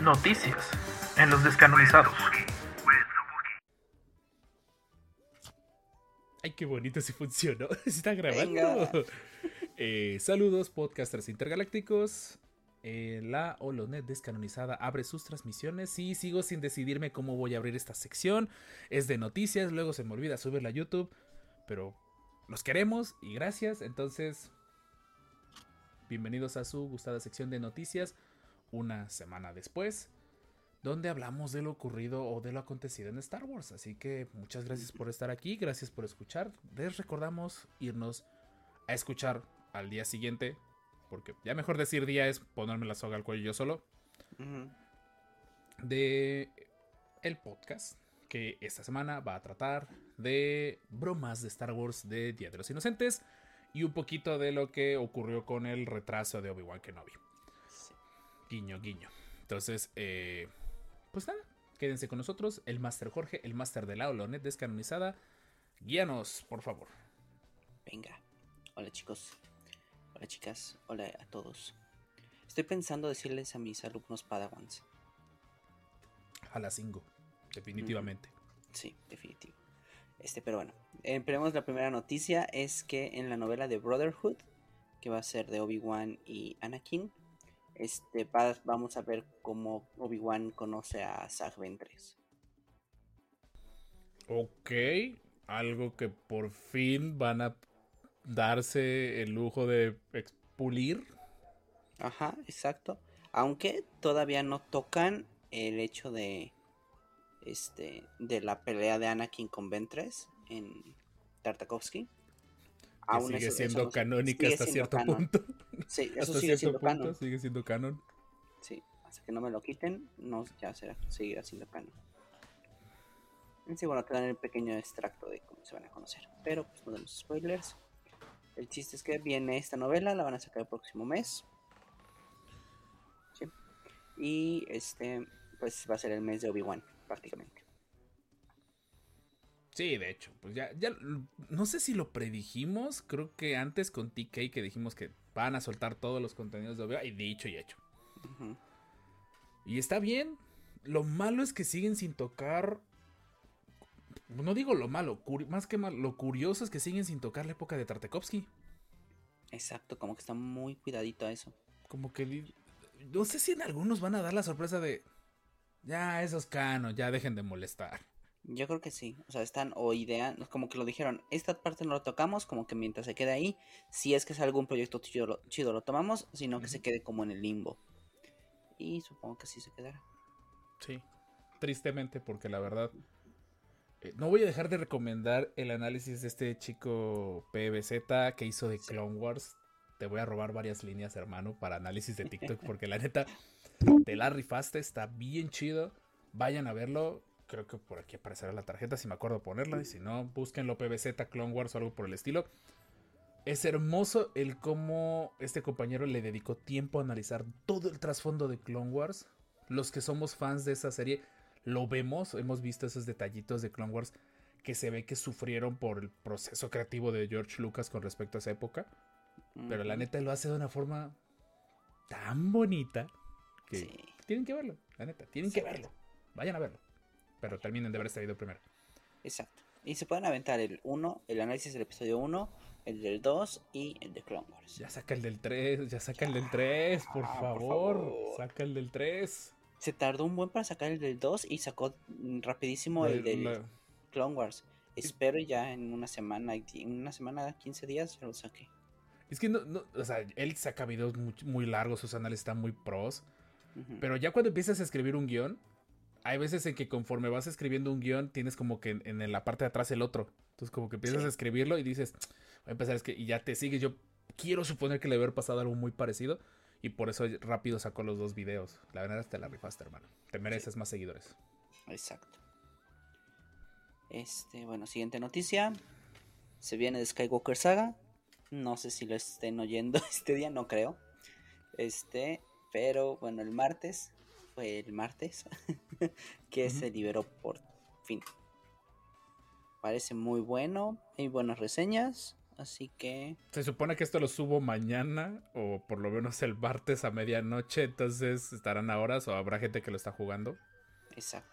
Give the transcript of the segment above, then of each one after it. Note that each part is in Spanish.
Noticias en los descanonizados. Ay, qué bonito si funcionó. Se está grabando. Eh, saludos, podcasters intergalácticos. Eh, la Holonet descanonizada abre sus transmisiones y sigo sin decidirme cómo voy a abrir esta sección. Es de noticias, luego se me olvida subirla a YouTube, pero los queremos y gracias. Entonces, bienvenidos a su gustada sección de noticias una semana después, donde hablamos de lo ocurrido o de lo acontecido en Star Wars. Así que muchas gracias por estar aquí, gracias por escuchar. Les recordamos irnos a escuchar al día siguiente, porque ya mejor decir día es ponerme la soga al cuello yo solo, de el podcast que esta semana va a tratar de bromas de Star Wars de Día de los Inocentes y un poquito de lo que ocurrió con el retraso de Obi-Wan Kenobi. Guiño, guiño. Entonces, eh, pues nada, quédense con nosotros. El Master Jorge, el Master de la Holonet descanonizada. Guíanos, por favor. Venga. Hola chicos. Hola chicas. Hola a todos. Estoy pensando decirles a mis alumnos Padawans. A la cinco, definitivamente. Sí, definitivo. Este, pero bueno, empecemos la primera noticia es que en la novela de Brotherhood, que va a ser de Obi-Wan y Anakin, este, vamos a ver cómo Obi-Wan conoce a Zag Ventress. Ok, algo que por fin van a darse el lujo de expulir. Ajá, exacto. Aunque todavía no tocan el hecho de este de la pelea de Anakin con Ventress en Tartakovsky sigue siendo canónica hasta cierto punto. Sí, eso sigue siendo canon. Sigue siendo canon. Sí, hasta que no me lo quiten, no ya será, seguirá siendo canon. Sí, bueno, te dan el pequeño extracto de cómo se van a conocer. Pero pues no spoilers. El chiste es que viene esta novela, la van a sacar el próximo mes. Sí. Y este, pues va a ser el mes de Obi-Wan, prácticamente. Sí, de hecho, pues ya, ya, no sé si lo predijimos, creo que antes con TK que dijimos que van a soltar todos los contenidos de OVA, y dicho y hecho. Y está bien, lo malo es que siguen sin tocar, no digo lo malo, más que mal, lo curioso es que siguen sin tocar la época de Tartakovsky. Exacto, como que está muy cuidadito a eso. Como que, no sé si en algunos van a dar la sorpresa de, ya, esos canos, ya dejen de molestar. Yo creo que sí, o sea, están o idea, como que lo dijeron, esta parte no lo tocamos, como que mientras se quede ahí, si es que es algún proyecto chido, chido lo tomamos, sino que se quede como en el limbo. Y supongo que sí se quedará. Sí, tristemente, porque la verdad, eh, no voy a dejar de recomendar el análisis de este chico PBZ que hizo de Clone Wars. Te voy a robar varias líneas, hermano, para análisis de TikTok, porque la neta, te la rifaste, está bien chido. Vayan a verlo creo que por aquí aparecerá la tarjeta si me acuerdo ponerla. Y si no, búsquenlo PBZ, Clone Wars o algo por el estilo. Es hermoso el cómo este compañero le dedicó tiempo a analizar todo el trasfondo de Clone Wars. Los que somos fans de esa serie lo vemos, hemos visto esos detallitos de Clone Wars que se ve que sufrieron por el proceso creativo de George Lucas con respecto a esa época. Pero la neta lo hace de una forma tan bonita que tienen que verlo, la neta, tienen que verlo. Vayan a verlo pero terminen de haber salido primero. Exacto. Y se pueden aventar el 1, el análisis del episodio 1, el del 2 y el de Clone Wars. Ya saca el del 3, ya saca el del 3, por, favor, Saca el del 3. Se tardó un buen para sacar el del 2 y sacó rapidísimo el, del Clone Wars. Espero ya en una semana, en una semana, 15 días, ya lo saqué. Es que no, no o sea, él saca videos muy, largos, sus análisis están muy pros. Pero ya cuando empiezas a escribir un guion, hay veces en que conforme vas escribiendo un guion, tienes como que en, la parte de atrás el otro. Entonces, como que empiezas a escribirlo y dices, voy a empezar, es que, y ya te sigues. Yo quiero suponer que le haber pasado algo muy parecido. Y por eso rápido sacó los dos videos. La verdad, te la rifaste, hermano. Te mereces más seguidores. Exacto. Este, bueno, siguiente noticia. Se viene de Skywalker Saga. No sé si lo estén oyendo este día, no creo. Este, pero bueno, el martes fue el martes, que se liberó por fin. Parece muy bueno, hay buenas reseñas. Así que. Se supone que esto lo subo mañana o por lo menos el martes a medianoche, entonces estarán a horas o habrá gente que lo está jugando. Exacto.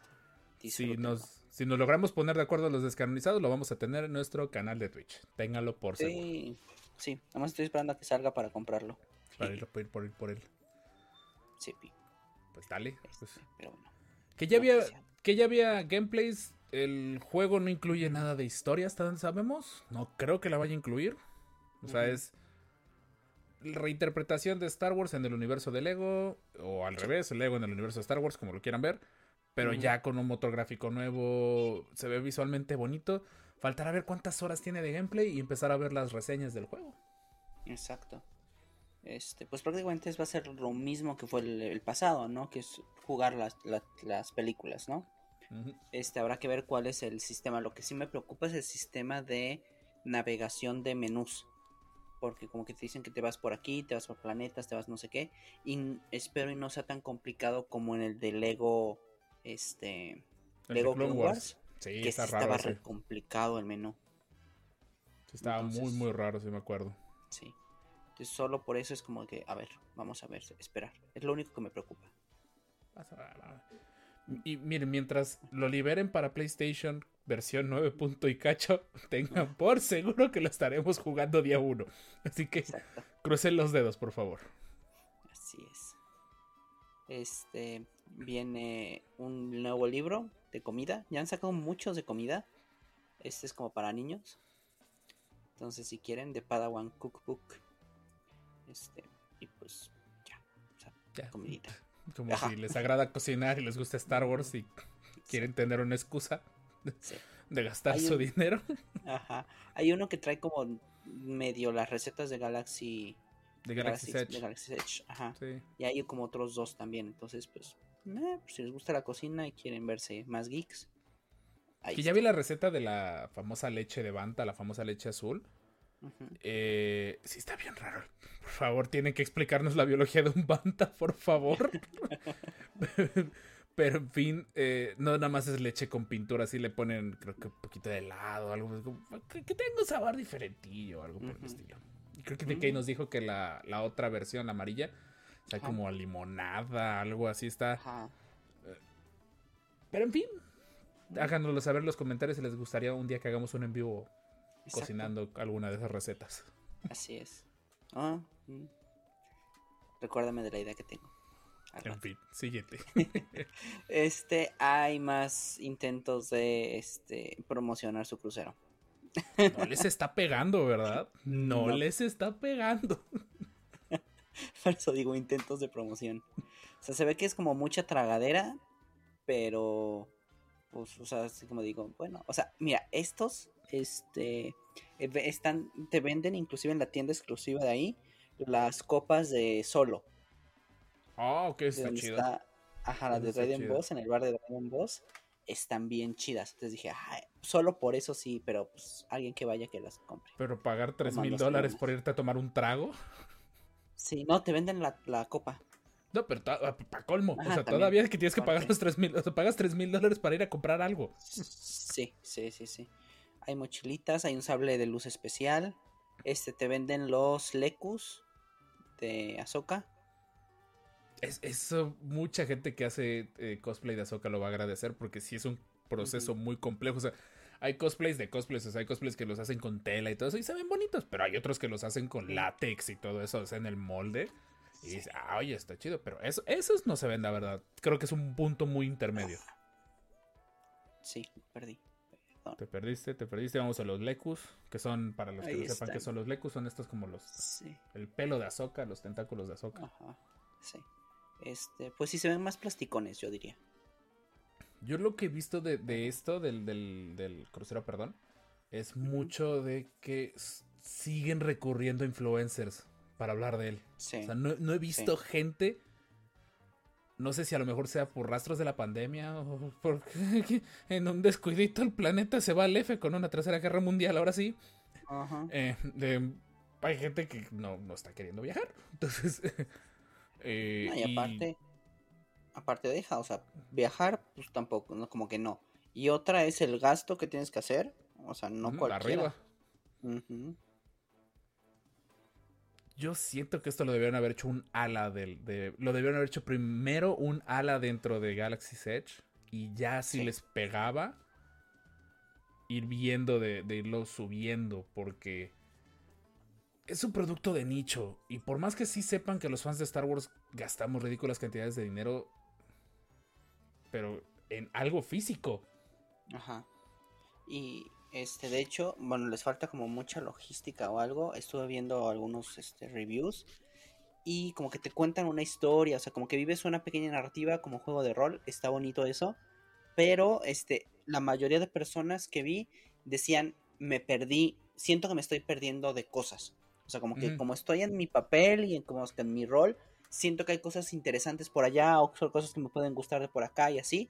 Si nos, si nos logramos poner de acuerdo los descanonizados, lo vamos a tener en nuestro canal de Twitch. Ténganlo por seguro. Sí, sí. Nada más estoy esperando a que salga para comprarlo. Para ir por, ir por, ir por él. Sí, pi- Pues dale. este, pues. pero bueno. Que ya había, que ya había gameplays. El juego no incluye nada de historia, hasta donde sabemos. No creo que la vaya a incluir. O sea, es reinterpretación de Star Wars en el universo de Lego. O al revés, Lego en el universo de Star Wars, como lo quieran ver. Pero ya con un motor gráfico nuevo. Se ve visualmente bonito. Faltará ver cuántas horas tiene de gameplay y empezar a ver las reseñas del juego. Exacto. Este, pues prácticamente va a ser lo mismo que fue el, el pasado, ¿no? Que es jugar las, la- las películas, ¿no? Este, habrá que ver cuál es el sistema. Lo que sí me preocupa es el sistema de navegación de menús. Porque como que te dicen que te vas por aquí, te vas por planetas, te vas no sé qué. Y espero y no sea tan complicado como en el de Lego, este, El Lego Clone Wars, Sí, que está sí raro. estaba complicado el menú. Sí, estaba muy, entonces- muy raro, si me acuerdo. Sí. Entonces solo por eso es como que, a ver, vamos a ver, esperar. Es lo único que me preocupa. Y miren, mientras lo liberen para PlayStation versión 9 punto y cacho, tengan por seguro que lo estaremos jugando día 1. Así que Exacto. crucen los dedos, por favor. Así es. Este viene un nuevo libro de comida. Ya han sacado muchos de comida. Este es como para niños. Entonces, si quieren, de Padawan Cookbook. Este, y pues ya. O sea, Ya. comidita. Como Ajá. si les agrada cocinar y les gusta Star Wars y quieren tener una excusa Sí. de gastar su dinero. Ajá. Hay uno que trae como medio las recetas de Galaxy. De Galaxy de Edge. Galaxy Edge, Ajá. Sí. Y hay como otros dos también. Entonces, pues, eh, pues, si les gusta la cocina y quieren verse más geeks. ahí Que ya vi la receta de la famosa leche de Banta, la famosa leche azul. Eh, sí, está bien raro. Por favor, tienen que explicarnos la biología de un Banta, por favor. Pero en fin, eh, no nada más es leche con pintura, así le ponen, creo que un poquito de helado, algo que, que tenga un sabor diferentillo, algo por el Ujú. estilo. Y creo que DK Mm. nos dijo que la, la otra versión, la amarilla, o sea, como a limonada, algo así está. Ajá. Pero en fin, háganoslo saber en los comentarios si les gustaría un día que hagamos un en vivo exacto. cocinando alguna de esas recetas. Así es. Ah, mm. Recuérdame de la idea que tengo. En fin, siguiente. Este, hay más intentos de este promocionar su crucero. No les está pegando, ¿verdad? No, No. les está pegando. Por eso digo intentos de promoción. O sea, se ve que es como mucha tragadera, pero pues, o sea, así como digo, bueno, o sea, mira, estos, este, eh, están, te venden inclusive en la tienda exclusiva de ahí las copas de solo. Ah, ok, de está chido. está, ajá, las de chido. Boss, en el bar de Raiden Boss, están bien chidas. Entonces dije, "Ay, solo por eso sí, pero pues alguien que vaya que las compre. Pero pagar 3 mil dólares por irte a tomar un trago. Sí, no, te venden la, la copa. No, pero para colmo. o sea, también. todavía es que tienes que pagar los 3 mil. O sea, pagas 3 mil dólares para ir a comprar algo. Sí, sí, sí, sí. Hay mochilitas, hay un sable de luz especial. Este te venden los Lekus de Azoka. Es, eso, mucha gente que hace eh, cosplay de Ahsoka lo va a agradecer porque sí es un proceso muy complejo. O sea, hay cosplays de cosplays, o sea, hay cosplays que los hacen con tela y todo eso y se ven bonitos, pero hay otros que los hacen con látex y todo eso, o sea, en el molde. Y dices, ah, oye, está chido, pero eso, esos no se ven, la verdad. Creo que es un punto muy intermedio. Sí, perdí. Perdón. Te perdiste, te perdiste. Vamos a los Lekus, que son, para los que no sepan qué son los Lekus, son estos como los. Sí, El pelo de Ahsoka, los tentáculos de Ahsoka. ajá. Sí. Este, pues sí se ven más plasticones, yo diría. Yo lo que he visto de, de esto, del, del, del crucero, perdón, es mucho de que siguen recurriendo a influencers para hablar de él. Sí. O sea, no, no he visto gente. No sé si a lo mejor sea por rastros de la pandemia o porque en un descuidito el planeta se va al F con una tercera guerra mundial, ahora sí. Ajá. Eh, de- hay gente que no, no está queriendo viajar. Entonces. eh, No, y y- aparte, aparte deja, o sea, viajar, pues tampoco, no, como que no. Y otra es el gasto que tienes que hacer, o sea, no cualquiera. arriba. Yo siento que esto lo debieron haber hecho un ala del. De, lo debieron haber hecho primero un ala dentro de Galaxy's Edge. Y ya si Sí. les pegaba. Ir viendo de, de irlo subiendo. Porque. Es un producto de nicho. Y por más que sí sepan que los fans de Star Wars gastamos ridículas cantidades de dinero. Pero en algo físico. Ajá. Y este, de hecho, bueno, les falta como mucha logística o algo. Estuve viendo algunos este, reviews y como que te cuentan una historia, o sea, como que vives una pequeña narrativa como juego de rol. Está bonito eso. Pero este, la mayoría de personas que vi decían, me perdí, siento que me estoy perdiendo de cosas. O sea, como que como estoy en mi papel y en, como en mi rol, siento que hay cosas interesantes por allá o cosas que me pueden gustar de por acá y así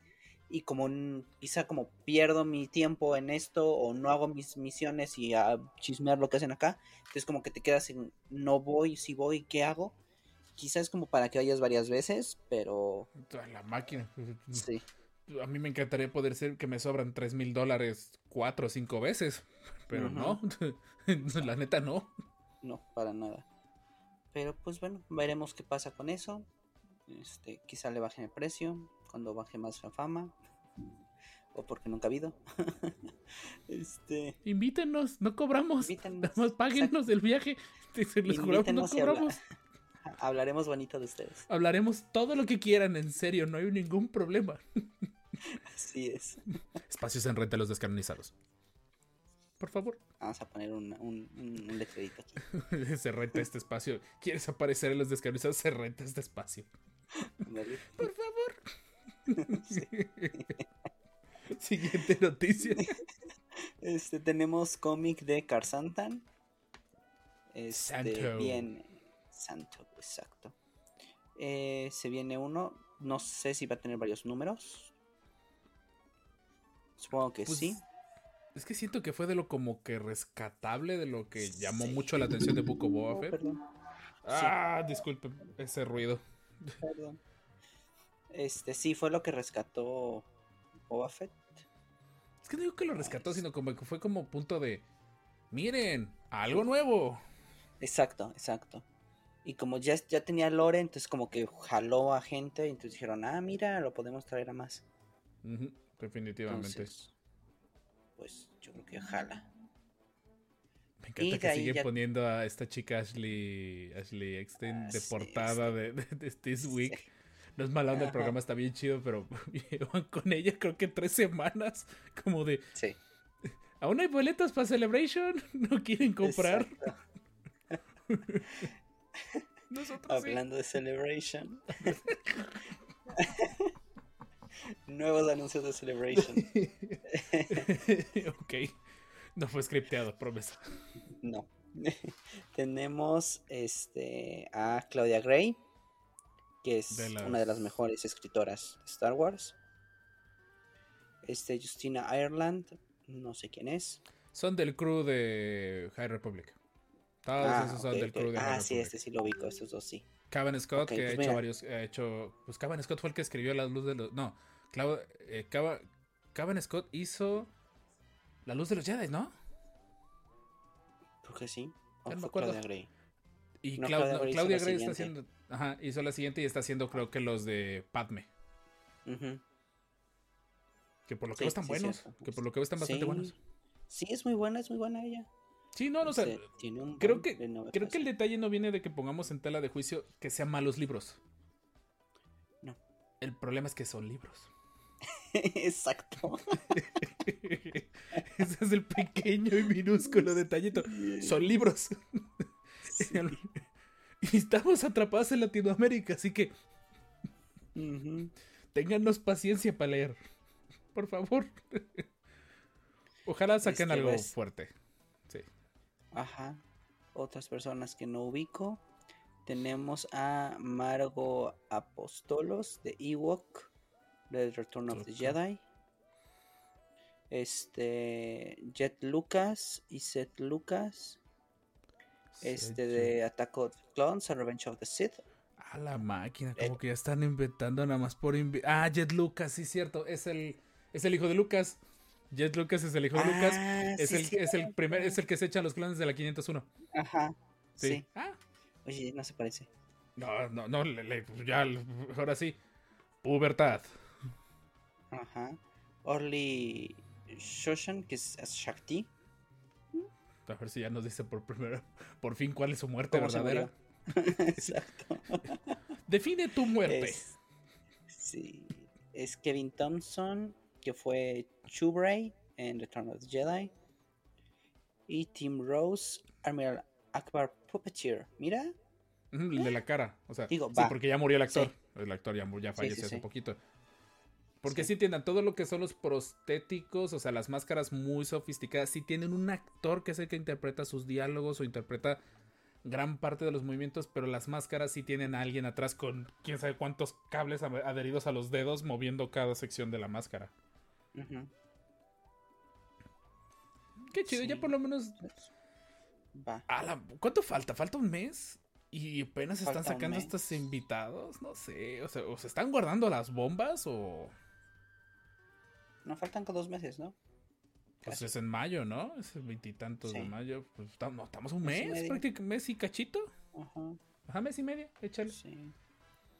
y como quizá como pierdo mi tiempo en esto o no hago mis misiones y a chismear lo que hacen acá, entonces como que te quedas en no voy, si voy, ¿qué hago? Quizás es como para que vayas varias veces, pero La máquina. sí, A mí me encantaría poder ser que me sobran 3 mil dólares cuatro o cinco veces. Pero no. La neta no. no, para nada. Pero pues bueno, veremos qué pasa con eso. Este, quizá le bajen el precio cuando baje más la fama. O porque nunca ha habido. este, Invítenos, no cobramos. Invítenos, Nada más páguenos el viaje. Se los no Invítenos y habla- cobramos. hablaremos bonito de ustedes. Hablaremos todo lo que quieran, en serio, no hay ningún problema. Así es. Espacios en renta los descanonizados. Por favor, Vamos a poner un, un, un, un letrerito aquí. se renta este espacio. ¿Quieres aparecer en los descanonizados? Se renta este espacio. Por favor. Sí. Siguiente noticia. Este, tenemos cómic de Carsantan. Este, Santo. Bien. Santo, exacto. Eh, se viene uno. No sé si va a tener varios números. Supongo que Pues, sí. Es que siento que fue de lo como que rescatable, de lo que llamó Sí. mucho la atención de Book of Boba Fett. Ah, disculpe ese ruido. perdón. Este, sí, fue lo que rescató Boba Fett. Es que no digo que lo rescató, sino como que fue como punto de. Miren, algo nuevo. Exacto, exacto. Y como ya, ya tenía lore, entonces como que jaló a gente y entonces dijeron, ah, mira, lo podemos traer a más. Definitivamente. Entonces, pues yo creo que jala. Me encanta de que ahí sigue ya- poniendo a esta chica Ashley, Ashley Eckstein de Ah, sí, portada sí. de, de- de This Week. Sí. No es mala onda, el programa está bien chido, pero llevan con ella creo que tres semanas. Como de, Sí. ¿aún hay boletos para Celebration? ¿No quieren comprar? sí. Hablando de Celebration. Nuevos anuncios de Celebration. ok. No fue scripteado, promesa. No. Tenemos este a Claudia Gray, que es De las- una de las mejores escritoras de Star Wars. Este Justina Ireland, no sé quién es. Son del crew de High Republic. Todos Ah, esos son del crew de High Ah, sí, Republic. este sí lo ubico, estos dos sí. Cavan Scott, que pues ha hecho mira. varios. Ha hecho. Pues Cavan Scott fue el que escribió La Luz de los. No, Clau- eh, Cavan Scott hizo La Luz de los Jedi, ¿no? Creo que sí. O no me acuerdo. Claudia Gray. Y No, Clau- Claudia Claudia la Gray está haciendo. Ajá, hizo la siguiente y está haciendo, creo que los de Padme. Que por lo que Sí, veo están sí, buenos. cierto. Que por lo que veo están bastante Sí. buenos. Sí, es muy buena, es muy buena ella. Sí, no, no, o sea, creo que- creo que el sí. detalle no viene de que pongamos en tela de juicio que sean malos libros. No. El problema es que son libros. Exacto. Ese es el pequeño y minúsculo detallito. Son libros. Y estamos atrapados en Latinoamérica, así que téngannos paciencia para leer. Por favor. Ojalá saquen Este, algo fuerte. Sí. Ajá. Otras personas que no ubico. Tenemos a Margo Apostolos de Ewok, de Return of the. Jedi. Este. Jet Lucas y Seth Lucas. Este de Attack of Clones, A Revenge of the Sith. A la máquina, Eh. como que ya están inventando nada más por Ah, Jet Lucas, sí, cierto. Es el, es el hijo de Lucas. Jet Lucas es el hijo de Lucas. Ah, Es sí, el, es el primer, es el que se echa los clones de la 501. Ajá. Sí. Sí. Ah, Oye, no se parece. No, no, no, le- le- ya, ahora sí. Pubertad. Ajá. Orly Shoshan, que es Shakti. A ver si ya nos dice por primera, por fin cuál es su muerte ¿Cómo se verdadera. Exacto. Define tu muerte. Es, sí. Es Kevin Thompson, que fue Chubray en Return of the Jedi. Y Tim Rose, Admiral Akbar Puppeteer. Mira, El de la cara. O sea, Digo, sí, porque ya murió el actor. Sí. El actor ya, ya falleció sí, hace poquito. Porque Sí. sí entiendan, todo lo que son los prostéticos, o sea, las máscaras muy sofisticadas, sí tienen un actor que es el que interpreta sus diálogos o interpreta gran parte de los movimientos, pero las máscaras sí tienen a alguien atrás con quién sabe cuántos cables adheridos a los dedos moviendo cada sección de la máscara. Qué chido, ya por lo menos... va. ¿Cuánto falta? ¿Falta un mes? Y apenas están Falta sacando estos invitados, no sé, o sea, o se están guardando las bombas o... Nos faltan con dos meses, ¿no? Pues Casi. es en mayo, ¿no? Es el veintitantos de mayo. Pues estamos, estamos un Mes prácticamente mes y cachito. Ajá, Ajá, mes y medio, échale. sí.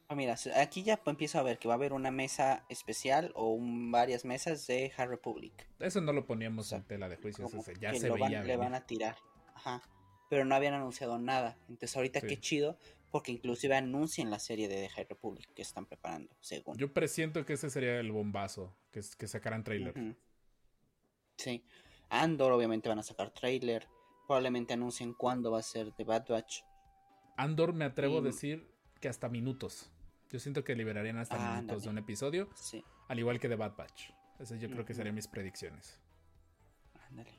Ah, mira, aquí ya empiezo a ver que va a haber una mesa especial o un- varias mesas de High Republic. Eso no lo poníamos O sea, en tela de juicio, ya que se lo van- le van a tirar. Ajá. Pero no habían anunciado nada. Entonces ahorita Sí. qué chido, porque inclusive anuncian la serie de The High Republic que están preparando, según. Yo presiento que ese sería el bombazo, que, sacaran trailer. Sí. Andor obviamente van a sacar trailer. Probablemente anuncien cuándo va a ser The Bad Batch. Andor me atrevo a decir que hasta minutos. Yo siento que liberarían hasta Ah, minutos de un episodio, Sí. al igual que de Bad Batch. Esas yo creo que serían mis predicciones. Ándale.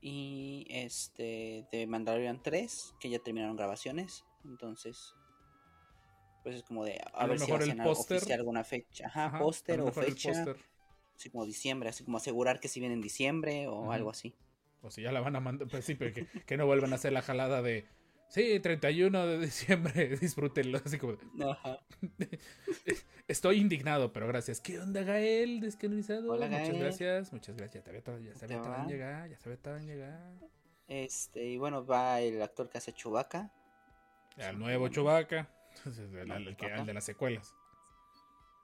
Y este de Mandalorian 3, que ya terminaron grabaciones. Entonces, pues es como de a, A ver si mejor hacen oficial alguna fecha. Ajá, póster o fecha. Así como diciembre, así como asegurar que si viene en diciembre o algo así. O si ya la van a mandar, pues sí, pero que, que no vuelvan a hacer la jalada de. Sí, 31 de diciembre, disfrútenlo. Así como, Ajá. Estoy indignado, pero gracias. ¿Qué onda, Gael? Descanonizado. Hola, Muchas Gael. gracias, muchas gracias. Ya sabía todo, ya sabía llegar, ya sabía todo en llegar. Este, y bueno, va el actor que hace Chewbacca. El nuevo Chewbacca. El, el que- el de las secuelas.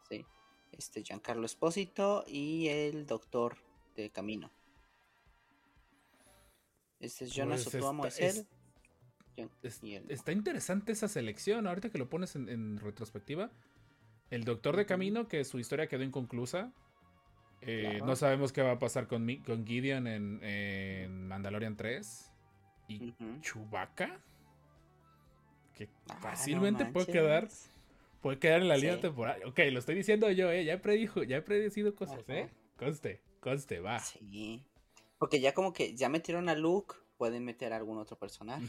Sí. Este, Giancarlo Espósito y el doctor de Camino. Este es Jonas Pues Otuamo, está- es él. Es- está interesante esa selección. Ahorita que lo pones en, en retrospectiva. El Doctor de. Camino, que su historia quedó inconclusa. Eh, Claro. No sabemos qué va a pasar con, Mi- con Gideon en, en Mandalorian 3. Y Ujú. Chewbacca. Que Ah, no fácilmente puede quedar Puede quedar en la línea Sí. temporal. Ok, lo estoy diciendo yo, ¿eh? Ya he, predijo, ya he predecido cosas, Ajá. ¿eh? Conste, conste, va. Sí. Porque ya como que ya metieron a Luke, pueden meter a algún otro personaje.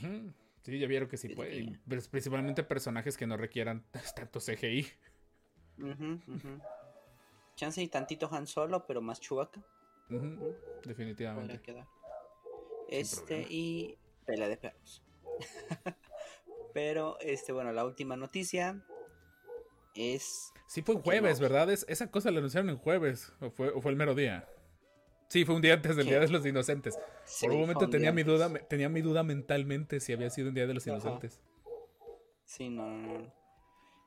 Sí, ya vieron que sí Yo puede. diría. y pr- Principalmente personajes que no requieran tanto CGI. Ujú, ujú. Chance y tantito Han Solo, pero más Chewbacca. Definitivamente. Este problema. y pelea de perros. pero este bueno, la última noticia es Sí, fue en jueves. ¿verdad? Es- esa cosa la anunciaron en jueves. ¿O fue, o fue el mero día? Sí, fue un día antes del ¿Qué? Día de los Inocentes. sí, Por un momento tenía mi duda, tenía mi duda mentalmente si había sido un Día de los Ajá. Inocentes. Sí, no, no, no.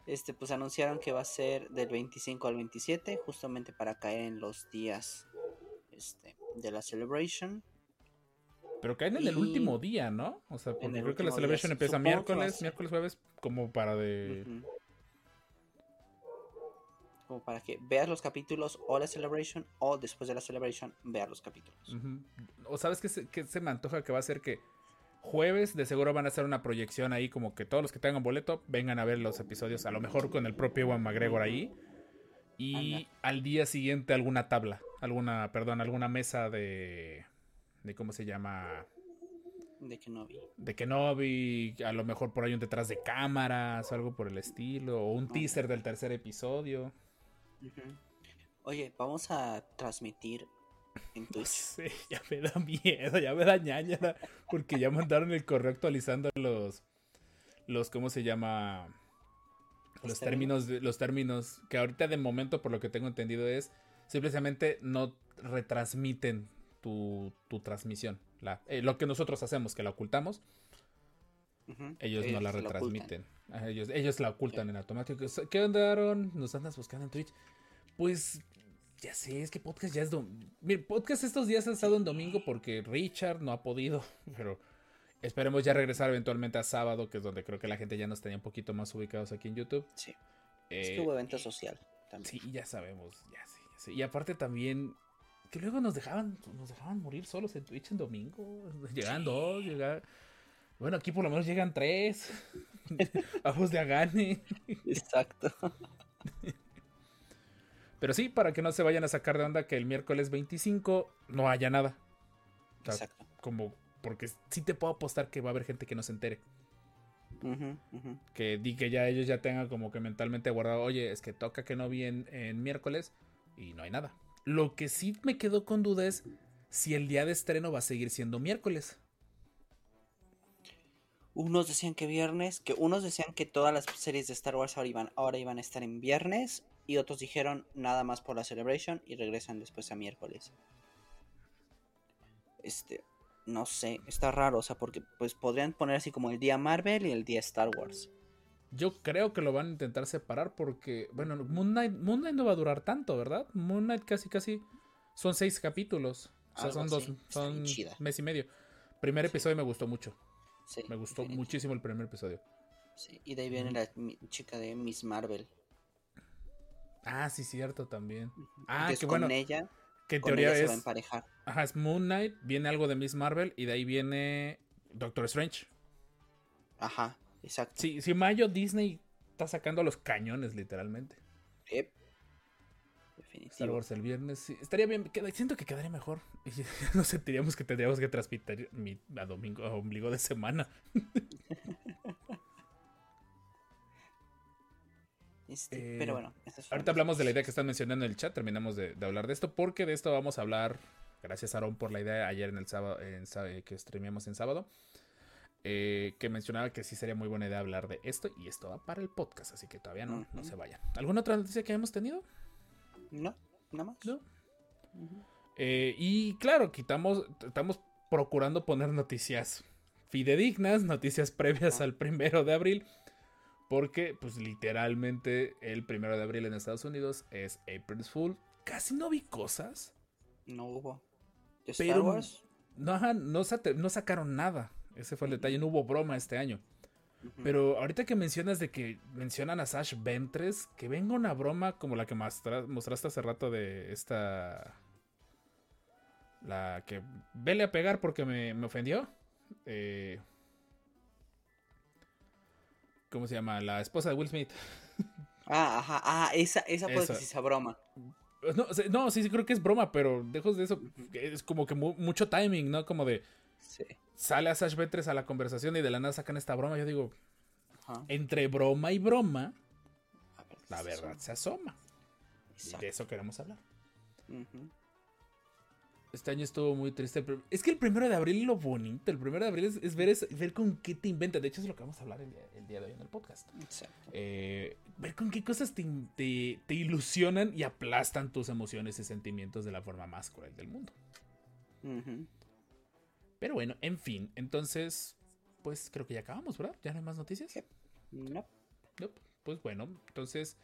Este, pues anunciaron que va a ser del 25 al 27, justamente para caer en los días este, de la celebration. Pero caen en el último día, ¿no? O sea, porque creo que la celebration día, empieza supongo miércoles, miércoles, jueves, como para de... Como para que veas los capítulos o la celebration o después de la celebration veas los capítulos. O sabes que se, que se me antoja que va a ser que jueves de seguro van a hacer una proyección ahí como que todos los que tengan boleto vengan a ver los episodios, a lo mejor con el propio Ewan McGregor ahí. Y Anda. al día siguiente alguna tabla, alguna, perdón, alguna mesa de... de ¿Cómo se llama? De que no vi. De Kenobi, a lo mejor por ahí un detrás de cámaras o algo por el estilo, o un teaser del tercer episodio. Oye, vamos a transmitir en No Twitch. sé, ya me da miedo, ya me da ñañara, porque ya mandaron el correo actualizando los, los, ¿cómo se llama? Los Los términos, de- los términos que ahorita de momento, por lo que tengo entendido, es simplemente no retransmiten tu, tu transmisión. La, eh, lo que nosotros hacemos, que la ocultamos. Ellos no la retransmiten. Ellos, ellos la ocultan en automático. ¿Qué onda, Aaron? ¿Nos andas buscando en Twitch? Pues ya sé, es que podcast ya es dom... Mira, podcast estos días ha estado en domingo porque Richard no ha podido, pero esperemos ya regresar eventualmente a sábado, que es donde creo que la gente ya nos tenía un poquito más ubicados aquí en YouTube. Sí. Es Eh, que hubo evento social también. Sí, ya sabemos, ya ya. Y aparte también, que luego nos dejaban, nos dejaban morir solos en Twitch en domingo. Llegaban dos, llegaban... Bueno, aquí por lo menos llegan tres. a voz de Agane. Exacto. Pero sí, para que no se vayan a sacar de onda que el miércoles 25 no haya nada. O sea, Exacto. como, porque sí te puedo apostar que va a haber gente que no se entere. Que di que ya ellos ya tengan como que mentalmente guardado, oye, es que toca que no vi en, en miércoles y no hay nada. Lo que sí me quedó con duda es si el día de estreno va a seguir siendo miércoles. Unos decían que viernes, que unos decían que todas las series de Star Wars ahora iban, ahora iban a estar en viernes y otros dijeron nada más por la Celebration y regresan después a miércoles. Este, no sé, está raro, o sea, porque pues podrían poner así como el día Marvel y el día Star Wars. Yo creo que lo van a intentar separar porque, bueno, Moon Knight, Moon Knight no va a durar tanto, ¿verdad? Moon Knight casi, casi son seis capítulos. O sea, Algo son dos, así. Son mes y medio. Primer episodio me gustó mucho. Sí, Me gustó definitivo. muchísimo el primer episodio. Sí, y de ahí viene la chica de Miss Marvel. Ah, sí, cierto, también. Ah, con bueno. ella, Que en con teoría ella se va a es. emparejar. Ajá, es Moon Knight, viene algo de Miss Marvel y de ahí viene Doctor Strange. Ajá, exacto. Sí, sí, mayo Disney está sacando los cañones, literalmente. Yep. Star Definitivo. Wars el viernes, sí. Estaría bien, siento que quedaría mejor. Y no sentiríamos que tendríamos que transmitir mi, a domingo, a ombligo de semana. Este, Eh, pero bueno, Ahorita hablamos de la idea que están mencionando en el chat, terminamos de, de hablar de esto, porque de esto vamos a hablar, gracias Aaron por la idea ayer en el sábado, en, eh, que streameamos en sábado, eh, que mencionaba que sí sería muy buena idea hablar de esto, y esto va para el podcast, así que todavía no, no se vayan. ¿Alguna otra noticia que hemos tenido? No, nada más. No. Eh, y claro, quitamos, estamos procurando poner noticias fidedignas, noticias previas al primero de abril, porque pues literalmente el primero de abril en Estados Unidos es April's Fool. Casi no vi cosas, No hubo. ¿De Star pero Wars? no, ajá, no, sa- no sacaron nada. Ese fue el detalle, no hubo broma este año. Pero ahorita que mencionas de que mencionan a Sash Ventres, que venga una broma como la que mostra- mostraste hace rato de esta. La que vele a pegar porque me, me ofendió. Eh, ¿Cómo se llama? La esposa de Will Smith. Ah, ajá, ah, esa, esa puede Esa. que sea broma. No, no, sí, sí creo que es broma, pero lejos de eso, es como que mu- mucho timing, ¿no? Como de Sí. Sale a Sash Ventres a la conversación y de la nada sacan esta broma. Yo digo, Ajá. entre broma y broma, ver, la ¿qué es verdad se asoma. Y de eso queremos hablar. Este año estuvo muy triste. pero Es que el primero de abril lo bonito. El primero de abril es, es ver, es ver con qué te inventas. De hecho, es lo que vamos a hablar el día, el día de hoy en el podcast. Exacto. Eh, ver con qué cosas te, te- te ilusionan y aplastan tus emociones y sentimientos de la forma más cruel del mundo. Ujú. Pero bueno, en fin. Entonces, pues creo que ya acabamos, ¿verdad? ¿Ya no hay más noticias? No. Nope. Pues bueno, entonces,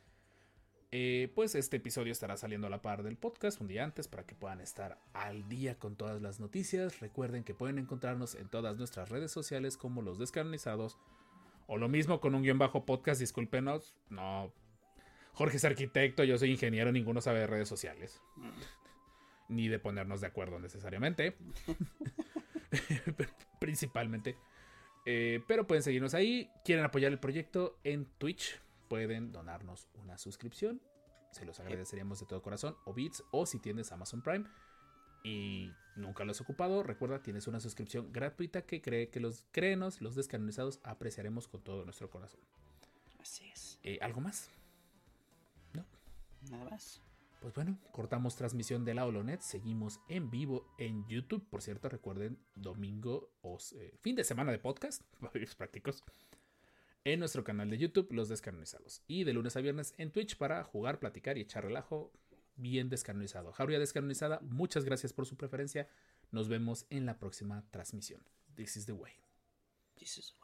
eh, pues este episodio estará saliendo a la par del podcast un día antes para que puedan estar al día con todas las noticias. Recuerden que pueden encontrarnos en todas nuestras redes sociales como los descanonizados o lo mismo con un guion bajo podcast. Discúlpenos, no. Jorge es arquitecto, yo soy ingeniero, ninguno sabe de redes sociales. Ni de ponernos de acuerdo necesariamente. Principalmente. Eh, pero pueden seguirnos ahí. Quieren apoyar el proyecto en Twitch. Pueden donarnos una suscripción. Se los agradeceríamos de todo corazón. O bits. O si tienes Amazon Prime. Y nunca lo has ocupado. Recuerda, tienes una suscripción gratuita que cree que los créenos, los descanonizados, apreciaremos con todo nuestro corazón. Así es. Eh, ¿Algo más? Nada más. Pues bueno, cortamos transmisión de la Holonet. Seguimos en vivo en YouTube. Por cierto, recuerden, domingo o eh, fin de semana de podcast, prácticos, en nuestro canal de YouTube, Los Descanonizados. Y de lunes a viernes en Twitch para jugar, platicar y echar relajo bien descanonizado. Jauría descanonizada, muchas gracias por su preferencia. Nos vemos en la próxima transmisión. This is the way. This is